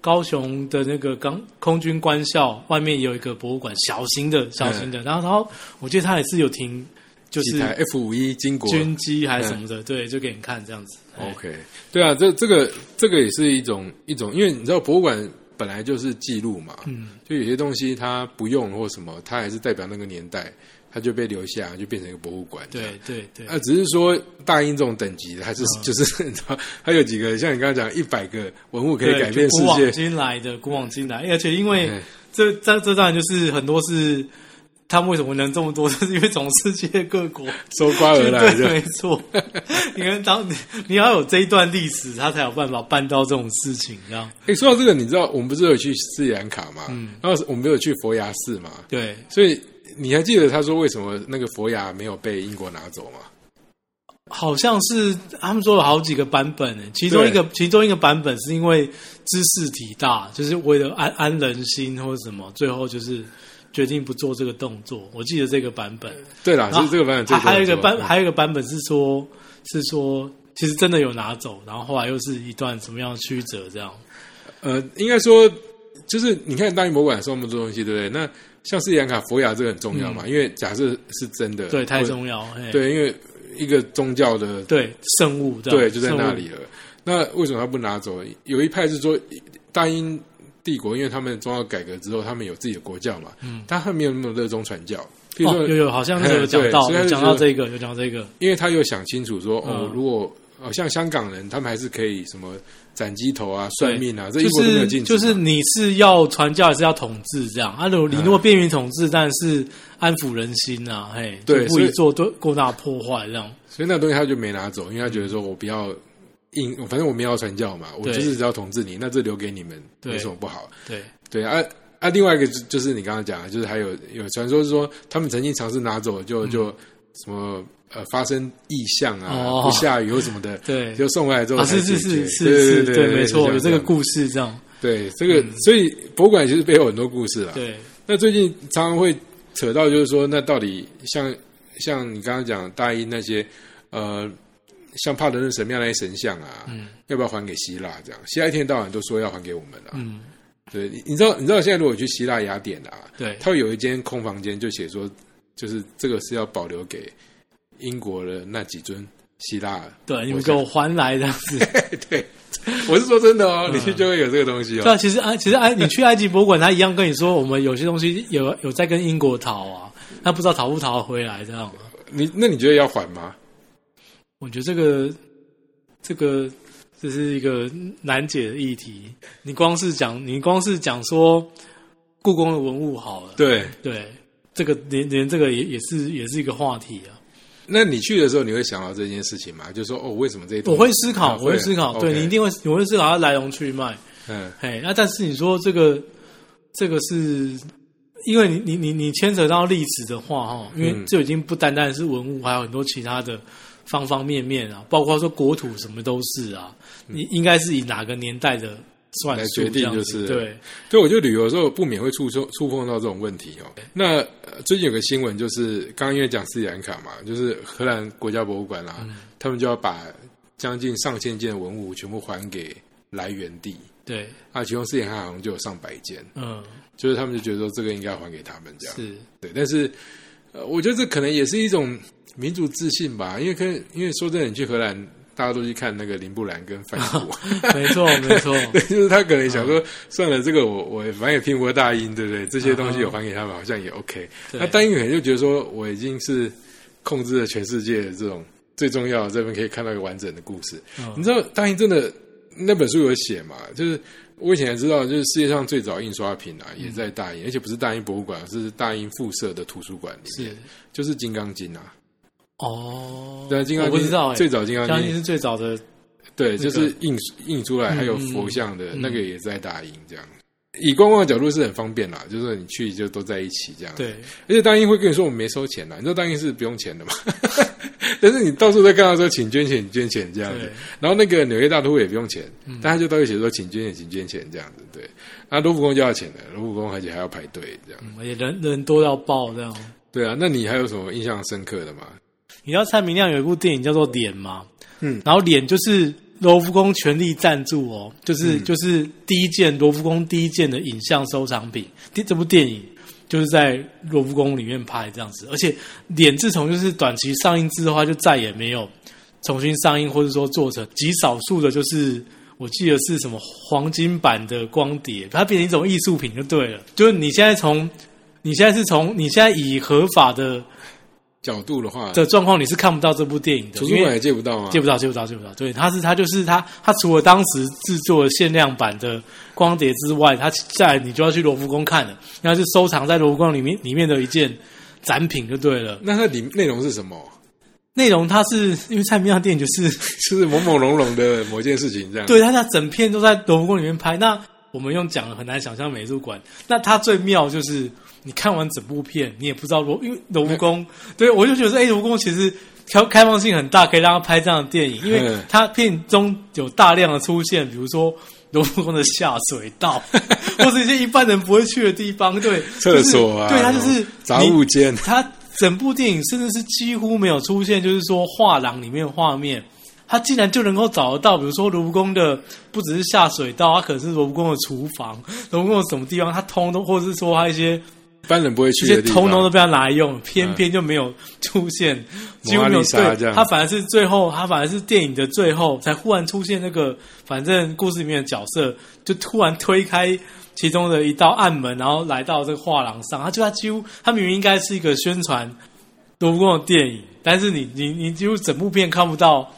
高雄的那个港空军官校外面有一个博物馆，小型的小型的，然后然后我记得他也是有停，就是 F 五一金国军机还是什么的，对，就给你看这样子。哎。OK，对啊，这这个这个也是一种一种，因为你知道博物馆本来就是记录嘛，嗯，就有些东西它不用或什么，它还是代表那个年代，它就被留下，就变成一个博物馆。对对对，啊，只是说大英这种等级的，还是、嗯。就是你知道，还有几个像你刚刚讲一百个文物可以改变世界。古往今来的，古往今来，而且因为哎。这这这当然就是很多是他们为什么能这么多，就是因为从世界各国 收刮而来对，的。没错。你看，当你你要有这一段历史，他才有办法办到这种事情，这样哎，说到这个，你知道我们不是有去斯里兰卡嘛？嗯然后我们有去佛牙寺嘛？对。所以你还记得他说为什么那个佛牙没有被英国拿走吗？好像是他们说有好几个版本呢，其中一个其中一个版本是因为知识体大，就是为了安安人心或者什么，最后就是决定不做这个动作。我记得这个版本，对啦，然后是这个版本最还还有一个版，还有一个版本是说，是说其实真的有拿走，然后后来又是一段什么样的曲折这样。呃，应该说就是你看大英博物馆收那么多东西，对不对？那像斯里兰卡佛牙这个很重要嘛，因为假设是真的，嗯对，太重要。嘿对，因为一个宗教的对，圣物对就在那里了。那为什么他不拿走？有一派是说大英帝国，因为他们宗教改革之后，他们有自己的国教嘛，嗯，但他们没有那么热衷传教。譬如哦，有有，好像那个有讲到，有讲到这个，有讲到这个。因为他又想清楚说，哦嗯，如果哦像香港人，他们还是可以什么斩鸡头啊、算命啊，这英就是国都没有禁止嘛。就是你是要传教还是要统治这样？啊，如果你嗯如果便于统治，但是安抚人心啊，嘿，对所以就不宜做多过大破坏这样。所以那东西他就没拿走，因为他觉得说我不要硬，反正我们要传教嘛，我就是只要统治你，那这留给你们对有什么不好？对，对啊啊，另外一个就就是你刚刚讲的，就是还有有传说是说他们曾经尝试拿走，就就什么呃发生异象啊，不下雨或什么的，对 就送回来之后是是是是是，对对，没错，有这个。故事这样。对这个，所以博物馆其实背后有很多故事啦。对，那最近常常会扯到，就是说，那到底像像你刚刚讲大英那些呃，像帕德嫩神庙那些神像啊，嗯要不要还给希腊？这样，希腊一天到晚都说要还给我们啊。嗯，对，你你知道你知道现在如果去希腊雅典啊，对，它会有一间空房间，就写说，就是这个是要保留给英国的那几尊希腊。对，你们给我还来这样子。对，我是说真的哦，你去就会有这个东西哦。对啊，其实埃其实埃你去埃及博物馆，他一样跟你说，我们有些东西有有在跟英国讨啊，他不知道讨不讨得回来这样。你那你觉得要还吗？我觉得这个这个这是一个难解的议题。你光是讲，你光是讲说故宫的文物好了，对，对，这个连连这个也也是也是一个话题啊。那你去的时候，你会想到这件事情吗？就是说哦，为什么这我西会思考，啊我会思考，对你一定会，你会思考它来龙去脉。嗯，嘿，那但是你说这个这个是。因为你你你你牵扯到历史的话，哈，因为嗯这已经不单单是文物，还有很多其他的方方面面啊，包括说国土什么都是啊。你应该是以哪个年代的算嗯来决定就是对，对，我觉得旅游的时候不免会触触触碰到这种问题哦。那、呃最近有个新闻，就是刚刚因为讲斯里兰卡嘛，就是荷兰国家博物馆啦、嗯他们就要把将近上千件文物全部还给来源地。对，啊，其中斯里兰卡好像就有上百件，嗯，就是他们就觉得说这个应该还给他们这样。是，对，但是呃，我觉得这可能也是一种民族自信吧，因为跟因为说真的，你去荷兰，大家都去看那个林布兰跟梵谷，没错，没错，对，就是他可能想说，算了，这个我我反正也拼不过大英，对不对？这些东西嗯有还给他们，好像也 OK。对那大英可能就觉得说，我已经是控制了全世界的这种最重要的，这边可以看到一个完整的故事。嗯你知道大英真的那本书有写嘛？就是我以前也知道，就是世界上最早印刷品啊，也在大英，而且不是大英博物馆，是大英附设的图书馆里面，是，就是《金刚经》啊。哦，对，《金刚经我不知道》哎，最早《金刚经相信》是最早的，对，那个就是印印出来，还有嗯佛像的、嗯那个也在大英这样。以观光的角度是很方便啦，就是说你去就都在一起这样。，对，而且大英会跟你说我们没收钱啦，你知道大英是不用钱的嘛？但是你到处在看到说请捐钱，捐钱这样子对。然后那个纽约大都会也不用钱，嗯但他就都会写说请捐钱，请捐钱这样子。对，那卢浮宫就要钱的，卢浮宫而且还要排队这样。嗯而且人人多到爆这样。对啊，那你还有什么印象深刻的吗？你知道蔡明亮有一部电影叫做《脸》吗？嗯。然后脸就是罗浮宫全力赞助哦，就是、嗯。就是第一件罗浮宫第一件的影像收藏品，第这部电影就是在罗浮宫里面拍这样子，而且脸自从就是短期上映之后，它就再也没有重新上映，或者说做成极少数的，就是我记得是什么黄金版的光碟，它变成一种艺术品就对了。就是你现在从你现在是从你现在以合法的角度的话，的状况，你是看不到这部电影的，图书馆也借不到啊？借不到，借不到，借不到。对，它是它就是它，它除了当时制作限量版的光碟之外，它在你就要去罗浮宫看了，然后是收藏在罗浮宫里面里面的一件展品就对了。那它里内容是什么？内容它是因为蔡明亮电影就是就是朦朦胧胧的某件事情这样。对，它那整片都在罗浮宫里面拍。那我们用讲了很难想象美术馆，那它最妙就是你看完整部片，你也不知道罗，因为罗浮宫，对我就觉得说，哎，罗浮宫其实开开放性很大，可以让他拍这样的电影，因为嗯它片中有大量的出现，比如说罗浮宫的下水道，或者一些一般人不会去的地方，对，厕所啊，就是对，他就是杂物间，他整部电影甚至是几乎没有出现，就是说画廊里面的画面，他竟然就能够找得到，比如说罗浮宫的不只是下水道，他可能是罗浮宫的厨房，罗浮宫的什么地方，他通通，或者是说他一些一般人不会去的地方。通通都被他拿来用，偏偏就没有出现，几乎没有对，他反而是最后，他反而是电影的最后才忽然出现那个，反正故事里面的角色就突然推开。其中的一道暗门，然后来到这个画廊上，他就他几乎，他明明应该是一个宣传罗浮宫的电影，但是你你你几乎整部片看不到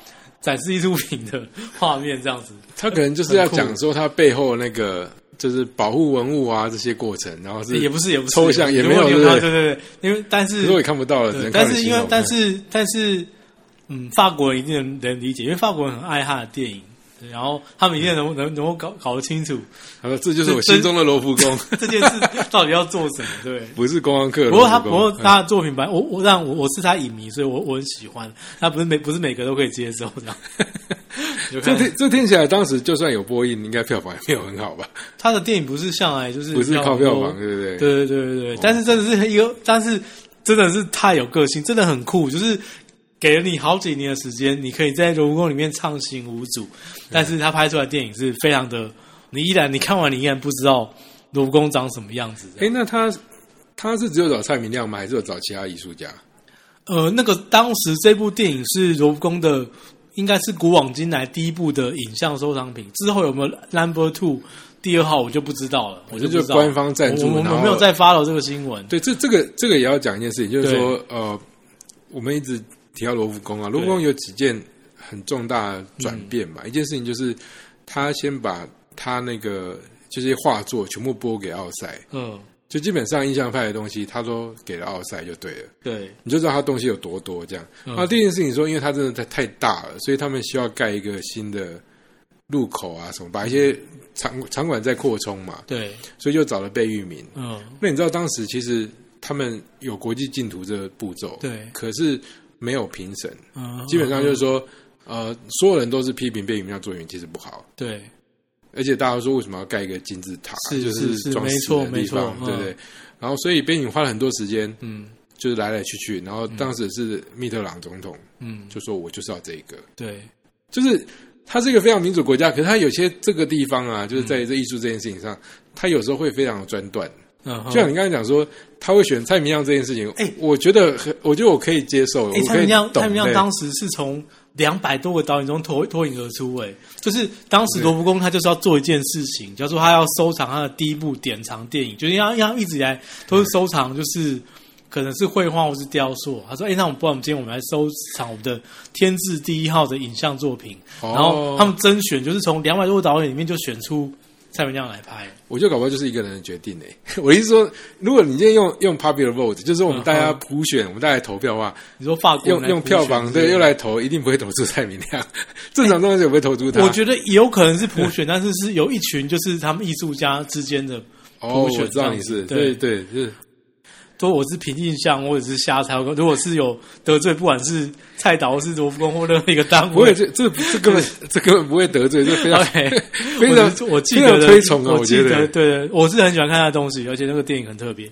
展示艺术品的画面，这样子。他可能就是要讲说他背后那个就是保护文物啊这些过程，然后是也不是，也不是抽象也没有对对？对因为但是可是我也看不到了，只能靠但是因为但是但是，嗯，法国人一定能能理解，因为法国人很爱他的电影，对然后他们一定能能能够搞搞得清楚他说这就是我心中的罗浮宫，这件事到底要做什么，对。不是公安客的不过他。不过他的作品版，我我让我我是他影迷，所以我我很喜欢。他不是每不是每个都可以接受这样。就看这听这听起来，当时就算有播映，应该票房也没有很好吧？他的电影不是向来就是不是靠票房，对对不对？对对对对，但是真的是一个，但是真的是太有个性，真的很酷，就是给了你好几年的时间，你可以在卢浮宫里面畅行无阻，但是他拍出来的电影是非常的，你依然你看完你依然不知道卢浮宫长什么样子。哎，那他他是只有找蔡明亮吗？还是有找其他艺术家？呃，那个当时这部电影是卢浮宫的，应该是古往今来第一部的影像收藏品。之后有没有 Number Two 第二号，我就不知道了。我就不知道就官方赞助我我然后我没有再 follow 这个新闻。对，这这个这个也要讲一件事情，就是说，呃，我们一直提到罗浮宫啊，罗浮宫有几件很重大的转变嘛。一件事情就是，他先把他那个这些画作全部拨给奥赛，嗯，就基本上印象派的东西，他都给了奥赛就对了，对，你就知道他东西有多多这样。嗯。然后第一件事情说，因为他真的太太大了，所以他们需要盖一个新的入口啊什么，把一些场场馆再扩充嘛，对，所以就找了贝聿铭。嗯，那你知道当时其实他们有国际竞图这个步骤，对。可是没有评审，嗯，基本上就是说，呃，所有人都是批评贝聿铭要作品其实不好，对，而且大家都说为什么要盖一个金字塔，是就是是装饰没错的地方，没错对不对？然后所以贝影花了很多时间，嗯。就是来来去去，然后当时是密特朗总统嗯，就说我就是要这个，对，就是。它是一个非常民主国家，可是它有些这个地方啊，就是在这艺术这件事情上，它有时候会非常的专断。嗯，就像你刚才讲说，他会选蔡明亮这件事情，哎我觉得很，我觉得我可以接受，哎，蔡明亮，蔡明亮当时是从两百多个导演中脱脱颖而出，哎，就是当时罗浮宫他就是要做一件事情，叫做他要收藏他的第一部典藏电影，就是因为他他一直以来都是收藏，就是可能是绘画或是雕塑。他说：“哎，那我们不然我们今天我们来收藏我们的天字第一号的影像作品。”哦然后他们甄选就是从两百多个导演里面就选出蔡明亮来拍。我觉得搞不好就是一个人的决定诶。我的意思说，如果你今天用用 popular vote，就是我们大家普选，我们大家投票的话，你说法国用用票房对又来投，一定不会投出蔡明亮。正常状况下不会投出他。我觉得也有可能是普选，但是是有一群就是他们艺术家之间的哦，普选我知道你是对对，就是说我是凭印象或者是瞎猜，如果是有得罪，不管是蔡导或是罗浮宫或任何一个单位，不会这这这根本这根本不会得罪，这非常 非常我我记得的推崇啊，我记得。得对，我是很喜欢看他的东西，而且那个电影很特别。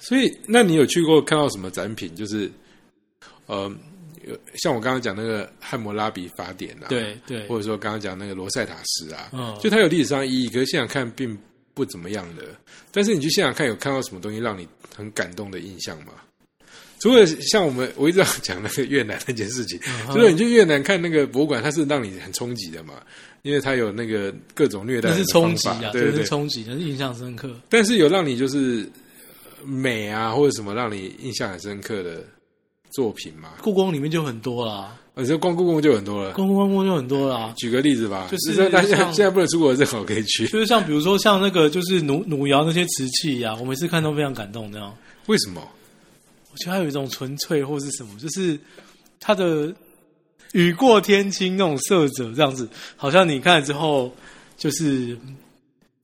所以，那你有去过看到什么展品？就是呃，有像我刚刚讲那个汉谟拉比法典啊，，对对，或者说刚刚讲那个罗塞塔石啊，嗯就它有历史上意义，可是现场看并不怎么样的。但是你去现场看，有看到什么东西让你很感动的印象嘛？除了像我们我一直要讲那个越南那件事情，嗯就是你去越南看那个博物馆，它是让你很冲击的嘛，因为它有那个各种虐待那是冲击啊，对对对。是冲击，那是印象深刻。但是有让你就是呃美啊，或者什么让你印象很深刻的作品吗？故宫里面就很多啦，啊你说光故宫就很多了。故宫就很多了。举个例子吧，就是大家现在不能出国，正好可以去。就是像比如说像那个就是奴奴窑那些瓷器呀、我每次看都非常感动。这样，为什么？我觉得它有一种纯粹或是什么，就是它的雨过天青那种色泽，这样子，好像你看了之后就是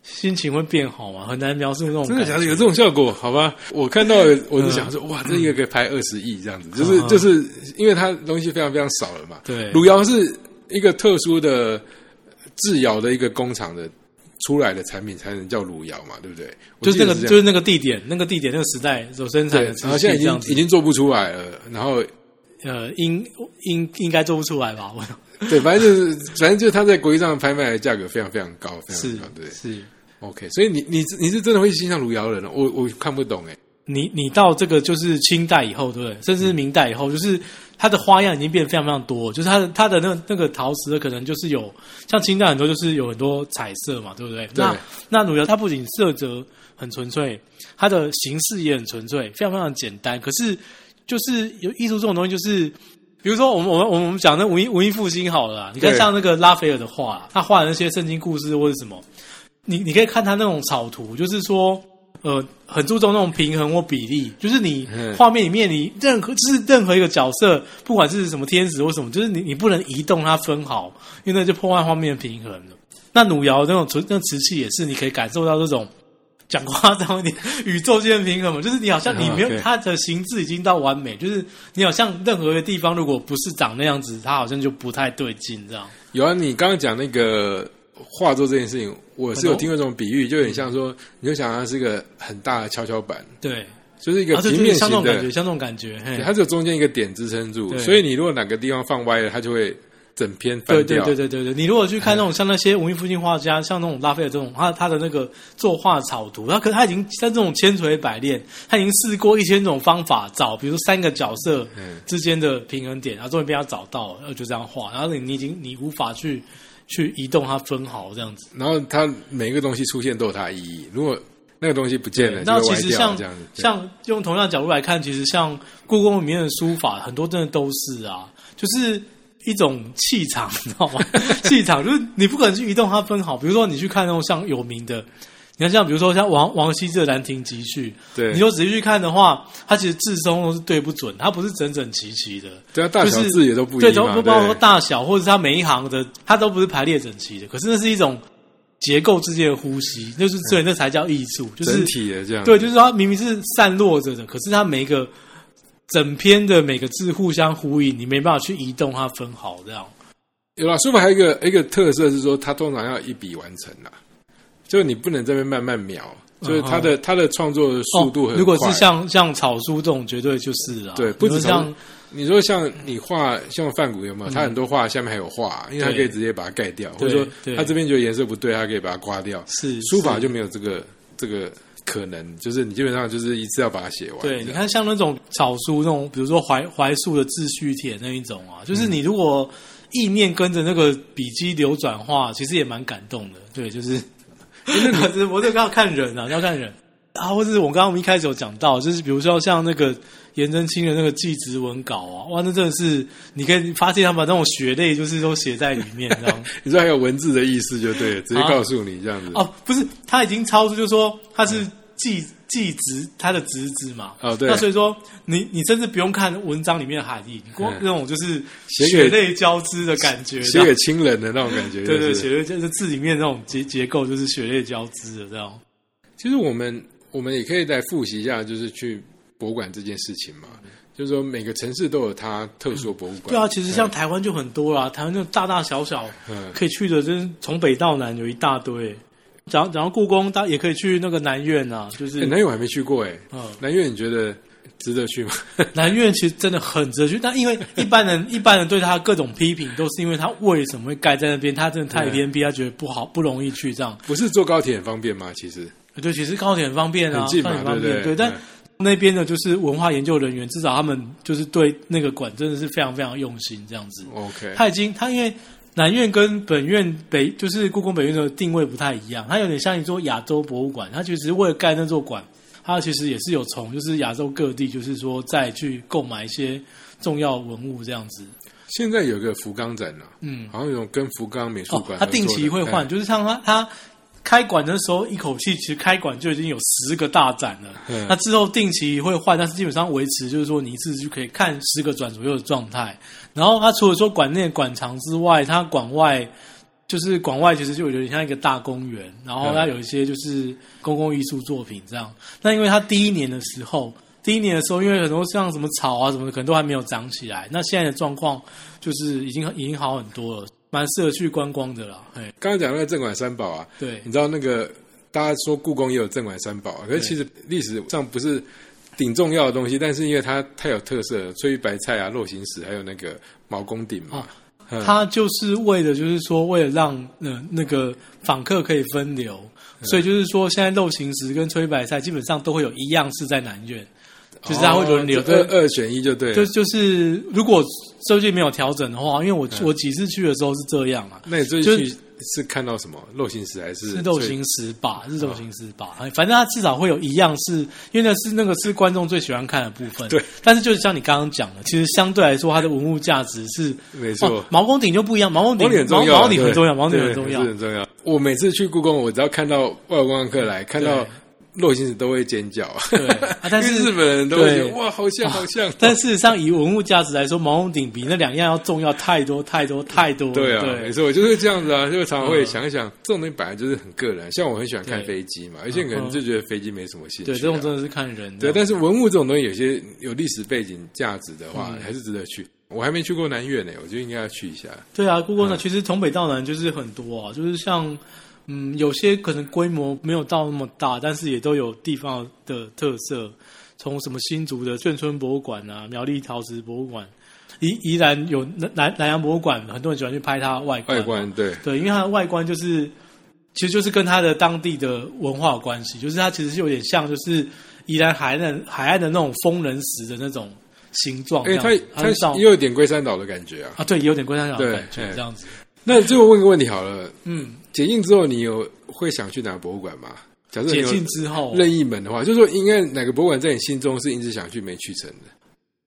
心情会变好嘛，很难描述那种。真的假的？有这种效果？好吧，我看到 我就想说，哇，这一个可以拍二十亿这样子，就是嗯就是因为它东西非常非常少了嘛。对汝窑是一个特殊的制窑的一个工厂的出来的产品，才能叫汝窑嘛，对不对？就是那个就是那个地点，那个地点那个时代所生产的，然后现在已经已经做不出来了，然后呃，应应应该做不出来吧？我 对，反正就是反正就是他在国际上拍卖的价格非常非常高，非常是高，对。是。OK，所以你你你是真的会欣赏汝窑人哦，我我看不懂哎。你你到这个就是清代以后，对不对？甚至是明代以后，就是它的花样已经变得非常非常多，就是它的它的那个那个陶瓷的可能就是有像清代很多就是有很多彩色嘛，对不对？对那那汝窑它不仅色泽很纯粹，它的形式也很纯粹，非常非常简单。可是就是有艺术这种东西，就是比如说我们我们我们讲那文艺文艺复兴好了，你看像那个拉斐尔的画，他画的那些圣经故事或者什么，你你可以看他那种草图，就是说，呃，很注重那种平衡或比例，就是你嗯画面里面你任何就是任何一个角色，不管是什么天使或什么，就是你你不能移动它分毫，因为那就破坏画面的平衡了。那汝窑那种纯那瓷器也是，你可以感受到这种。讲夸张一点，宇宙间的平衡嘛，就是你好像你没有、它的形制已经到完美，就是你好像任何一个地方如果不是长那样子，它好像就不太对劲这样。有啊，你刚刚讲那个画作这件事情，我是有听过这种比喻，就有点像说，你就想它是一个很大的跷跷板，对，就是一个平对，面型的像那种感觉，，像那种感觉，嘿。它只有中间一个点支撑住，所以你如果哪个地方放歪了，它就会整篇对对翻掉。对对对对，你如果去看那种像那些文艺复兴画家，像那种拉斐尔这种，他他的那个作画草图，他可他已经在这种千锤百炼，他已经试过一千种方法找，比如三个角色嗯之间的平衡点，然后终于被他找到了，然后就这样画，然后你你已经你无法去去移动它分毫这样子。然后它每一个东西出现都有它的意义，如果那个东西不见了，那其实像。像用同样的角度来看，其实像故宫里面的书法，很多真的都是啊，就是一种气场，你知道吗？气场就是你不可能去移动它分好。比如说你去看那种像有名的，你看像比如说像王王羲之的《兰亭集序》，对你就仔细去看的话，它其实字中都是对不准，它不是整整齐齐的。对啊，大小字也都不一对，样对，都不包括大小，或者是它每一行的，它都不是排列整齐的。可是那是一种结构之间的呼吸，就是所以那才叫艺术，就是整体的这样。对，就是它明明是散落着的，可是它每一个整篇的每个字互相呼应，你没办法去移动它分毫这样。有啦，书法还有一个一个特色是说，它通常要一笔完成啦，就是你不能这边慢慢描，就是它的、它的创作的速度很快。哦如果是像像草书这种，绝对就是啊。对不止比如像你说像你画像范谷有没有？他很多画下面还有画，因为他可以直接把它盖掉，或者说他这边觉得颜色不对，他可以把它刮掉。是是书法就没有这个这个可能，就是你基本上就是一次要把它写完。对，你看像那种草书那种，比如说怀怀素的自序帖那一种啊，就是你如果意念跟着那个笔迹流转化，其实也蛮感动的。对，就是，就是我这个要看人啊，要看人啊，或者是我刚刚我们一开始有讲到，就是比如说像那个颜真卿的那个祭侄文稿啊，哇，那真的是你可以发现他把那种血泪就是都写在里面，这样。你说还有文字的意思就对了，直接告诉你这样子。哦，不是，他已经超出，就是说他是继继侄他的侄子嘛。哦对那所以说你你甚至不用看文章里面的含义，你光嗯那种就是血泪交织的感觉，写给亲人的那种感觉、对对，血泪就是字里面那种结结构就是血泪交织的这样。其实我们我们也可以再复习一下，就是去博物馆这件事情嘛。就是说每个城市都有它特殊的博物馆。对啊，其实像台湾就很多啦，台湾就大大小小嗯可以去的，就是从北到南有一大堆。讲讲到故宫，大也可以去那个南苑啊，就是欸南苑我还没去过哎、嗯南苑你觉得值得去吗？南苑其实真的很值得去，但因为一般人一般人对他各种批评，都是因为他为什么会盖在那边，他真的太偏僻，他觉得不好不容易去这样。不是坐高铁很方便吗？其实对，其实高铁很方便啊，很近嘛很方便。对不对但嗯那边的就是文化研究人员，至少他们就是对那个馆真的是非常非常用心这样子。OK，他已经他因为南院跟本院北就是故宫北院的定位不太一样，它有点像一座亚洲博物馆。它其实为了盖那座馆，它其实也是有从就是亚洲各地，就是说再去购买一些重要文物这样子。现在有个福冈展呢、嗯，好像有跟福冈美术哦馆、，它定期会换，哎就是像它它开馆的时候，一口气其实开馆就已经有十个大展了。嗯那之后定期会换，但是基本上维持就是说你一次就可以看十个转左右的状态。然后它除了说馆内馆藏之外，它馆外就是馆外其实就有点像一个大公园，然后它有一些就是公共艺术作品这样。那因为它第一年的时候，第一年的时候，因为很多像什么草啊什么的，可能都还没有长起来。那现在的状况就是已经已经好很多了，蛮适合去观光的啦。哎，刚刚讲那个镇馆三宝啊，对。你知道那个大家说故宫也有镇馆三宝啊，可是其实历史上不是顶重要的东西，但是因为它太有特色了，翠玉白菜啊、肉形石，还有那个毛公鼎嘛，嗯。它就是为了，就是说，为了让呃那个访客可以分流，嗯。所以就是说，现在肉形石跟吹白菜基本上都会有一样是在南院，就是它会轮流。二二选一就对了，就就是如果最近没有调整的话，因为我、嗯我几次去的时候是这样啊，那你最就近去是看到什么肉形石还是是肉形石吧，是肉形石吧，哎反正它至少会有一样是，因为那是那个是观众最喜欢看的部分。对，但是就是像你刚刚讲的，其实相对来说，它的文物价值是没错哦毛公鼎就不一样，毛公鼎毛鼎很重要啊，毛毛鼎很重要，对毛鼎很重要。很重要。我每次去故宫，我只要看到外国观光客来，看到肉形石都会尖叫，对但是日本人都会哇，好像好像。但事实上，以文物价值来说，毛公鼎比那两样要重要太多太多太多。对啊，没错，就是这样子啊，就常常会想一想，这种东西本来就是很个人。像我很喜欢看飞机嘛，有些人可能就觉得飞机没什么兴趣啊。对，这种真的是看人的。对，但是文物这种东西，有些有历史背景价值的话，嗯还是值得去。我还没去过南越呢，我觉得应该要去一下。对啊，故宫呢，其实从北到南就是很多啊，就是像嗯，有些可能规模没有到那么大，但是也都有地方的特色。从什么新竹的眷村博物馆啊，苗栗陶瓷博物馆，宜宜兰有南南南洋博物馆，很多人喜欢去拍它外观。外观对，对，因为它的外观就是，其实就是跟它的当地的文化有关系，就是它其实是有点像，就是宜兰海岸海岸的那种风人石的那种形状这哎，样子。它它也有点龟山岛的感觉啊。啊，对，也有点龟山岛的感觉哎这样子。那最后问个问题好了，嗯，解禁之后，你有会想去哪个博物馆吗？假设解禁之后，任意门的话，就是说，应该哪个博物馆在你心中是一直想去没去成的？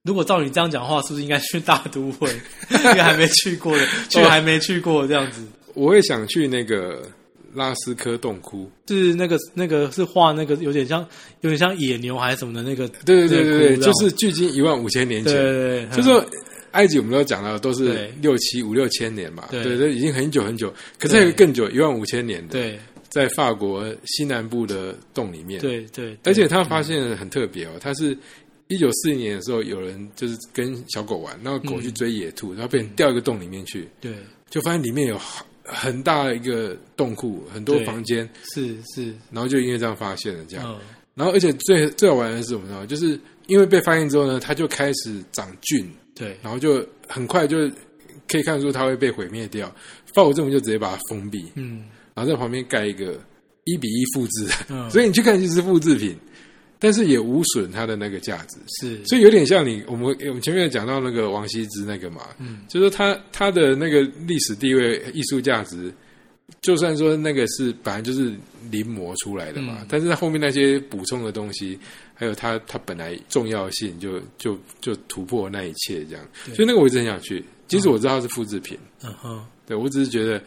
如果照你这样讲的话，是不是应该去大都会？因为还没去过的，去还没去过这样子。我会想去那个拉斯科洞窟。是那个那个是画那个有点像有点像野牛还是什么的那个，对对对对对，就是距今一万五千年对前。对对，就说埃及我们都讲到都是六七五六千年嘛，对。对，这已经很久很久。可是还有更久，一万五千年的，对。在法国西南部的洞里面。，对对，而且他发现很特别哦，他是一九四零年的时候，有人就是跟小狗玩，然后狗去追野兔，然后被人掉一个洞里面去，对。就发现里面有很大的一个洞库，很多房间，是是，然后就因为这样发现了这样。嗯。然后而且最最好玩的是什么呢？就是因为被发现之后呢，它就开始长菌，对然后就很快就可以看出它会被毁灭掉。法国政府就直接把它封闭，嗯然后在旁边盖一个一比一复制，嗯，所以你去看其实是复制品，但是也无损它的那个价值。是所以有点像你我们我们前面有讲到那个王羲之那个嘛，嗯就是说他他的那个历史地位、艺术价值，就算说那个是本来就是临摹出来的嘛，嗯。但是他后面那些补充的东西，还有它它本来重要性就，就就突破那一切这样。所以那个我一直很想去，即使我知道它是复制品，嗯哼。对我只是觉得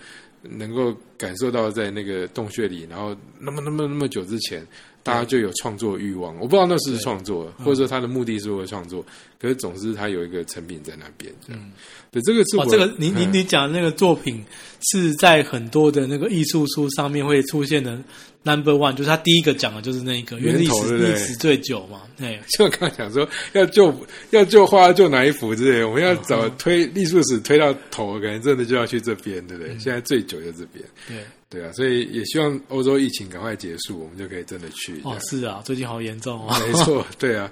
能够感受到在那个洞穴里，然后那么那么那么久之前，大家就有创作欲望。我不知道那是创作，或者说他的目的是为了创作，可是总之他有一个成品在那边。嗯，对，这个是我哦，这个你你嗯你讲的那个作品是在很多的那个艺术书上面会出现的 number one，就是他第一个讲的就是那个，因为历史历史最久嘛，对，就刚刚讲说，要救要救花救哪一幅之类的，我们要找推艺术史推到头，可能真的就要去这边，对不对？现在最久就这边，对，对啊，所以也希望欧洲疫情赶快结束，我们就可以真的去。哦，是啊，最近好严重哦，没错，对啊。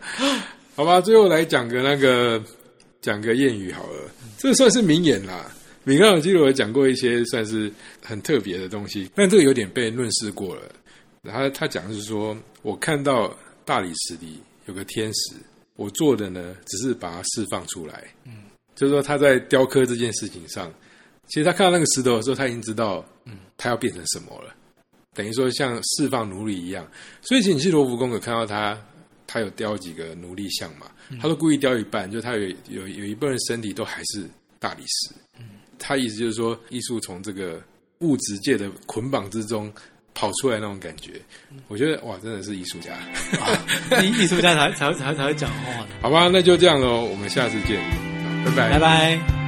好吧，最后来讲个那个讲个谚语好了，这算是名言啦。米开朗基罗讲过一些算是很特别的东西，但这个有点被论述过了。他他讲的是说，我看到大理石里有个天使，我做的呢只是把它释放出来。嗯，就是说他在雕刻这件事情上，其实他看到那个石头的时候，他已经知道，嗯，他要变成什么了。等于说像释放奴隶一样。所以，其实罗浮宫有看到他，他有雕几个奴隶像嘛，他都故意雕一半，就他有有有一部分身体都还是大理石。嗯他意思就是说，艺术从这个物质界的捆绑之中跑出来那种感觉，我觉得哇，真的是艺术家，艺艺术家才才才才会讲话。好吧，那就这样喽，我们下次见，拜拜，拜拜。